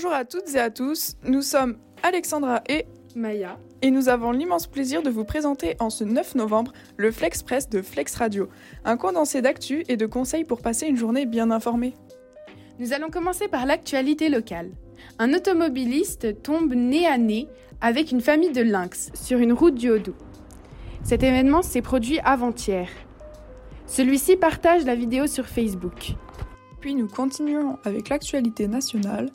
Bonjour à toutes et à tous, nous sommes Alexandra et Maya. Et nous avons l'immense plaisir de vous présenter en ce 9 novembre le Flex Press de Flex Radio, un condensé d'actu et de conseils pour passer une journée bien informée. Nous allons commencer par l'actualité locale. Un automobiliste tombe nez à nez avec une famille de lynx sur une route du Haut-Doubs. Cet événement s'est produit avant-hier. Celui-ci partage la vidéo sur Facebook. Puis nous continuons avec l'actualité nationale.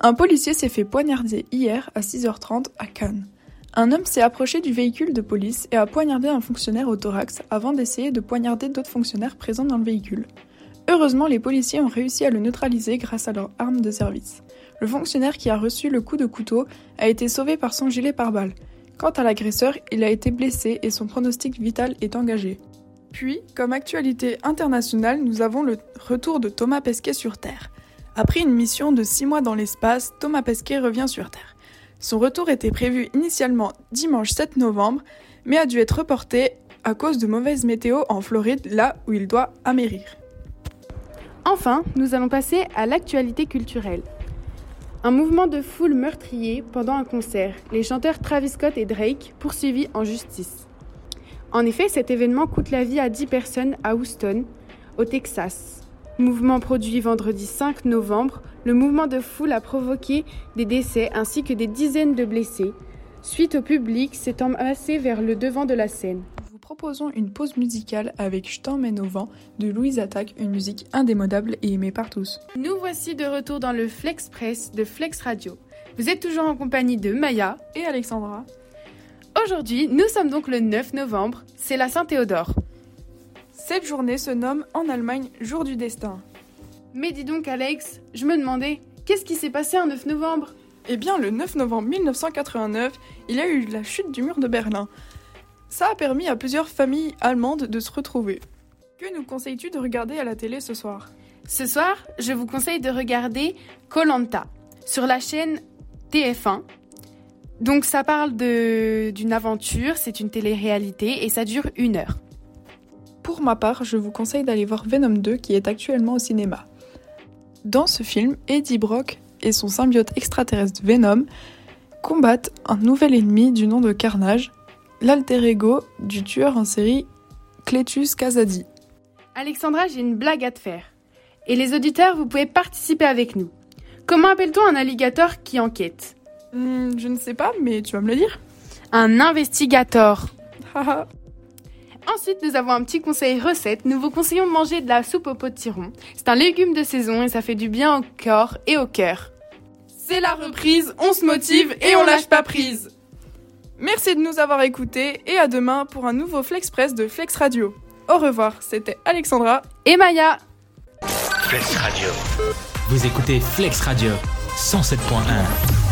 Un policier s'est fait poignarder hier à 6h30 à Cannes. Un homme s'est approché du véhicule de police et a poignardé un fonctionnaire au thorax avant d'essayer de poignarder d'autres fonctionnaires présents dans le véhicule. Heureusement, les policiers ont réussi à le neutraliser grâce à leur arme de service. Le fonctionnaire qui a reçu le coup de couteau a été sauvé par son gilet pare-balles. Quant à l'agresseur, il a été blessé et son pronostic vital est engagé. Puis, comme actualité internationale, nous avons le retour de Thomas Pesquet sur Terre. Après une mission de 6 mois dans l'espace, Thomas Pesquet revient sur Terre. Son retour était prévu initialement dimanche 7 novembre, mais a dû être reporté à cause de mauvaise météo en Floride, là où il doit amérir. Enfin, nous allons passer à l'actualité culturelle. Un mouvement de foule meurtrier pendant un concert, les chanteurs Travis Scott et Drake poursuivis en justice. En effet, cet événement coûte la vie à 10 personnes à Houston, au Texas. Mouvement produit vendredi 5 novembre, le mouvement de foule a provoqué des décès ainsi que des dizaines de blessés. Suite au public s'est amassé vers le devant de la scène. Nous vous proposons une pause musicale avec Je t'emmène au vent de Louise Attaque, une musique indémodable et aimée par tous. Nous voici de retour dans le Flex Press de Flex Radio. Vous êtes toujours en compagnie de Maya et Alexandra. Aujourd'hui, nous sommes donc le 9 novembre, c'est la Saint-Théodore. Cette journée se nomme en Allemagne Jour du destin. Mais dis donc Alex, je me demandais, qu'est-ce qui s'est passé un 9 novembre? Eh bien, le 9 novembre 1989, il y a eu la chute du mur de Berlin. Ça a permis à plusieurs familles allemandes de se retrouver. Que nous conseilles-tu de regarder à la télé ce soir? Ce soir, je vous conseille de regarder Colanta sur la chaîne TF1 donc ça parle d'une aventure, c'est une télé-réalité et ça dure une heure. Pour ma part, je vous conseille d'aller voir Venom 2 qui est actuellement au cinéma. Dans ce film, Eddie Brock et son symbiote extraterrestre Venom combattent un nouvel ennemi du nom de Carnage, l'alter ego du tueur en série Cletus Casadi. Alexandra, j'ai une blague à te faire. Et les auditeurs, vous pouvez participer avec nous. Comment appelle-t-on un alligator qui enquête? Hmm, je ne sais pas, mais tu vas me le dire. Un investigator. Ensuite, nous avons un petit conseil recette. Nous vous conseillons de manger de la soupe au potiron. C'est un légume de saison et ça fait du bien au corps et au cœur. C'est la reprise, on se motive et on lâche pas prise. Merci de nous avoir écoutés et à demain pour un nouveau Flexpress de Flex Radio. Au revoir, c'était Alexandra et Maya. Flex Radio. Vous écoutez Flex Radio 107.1.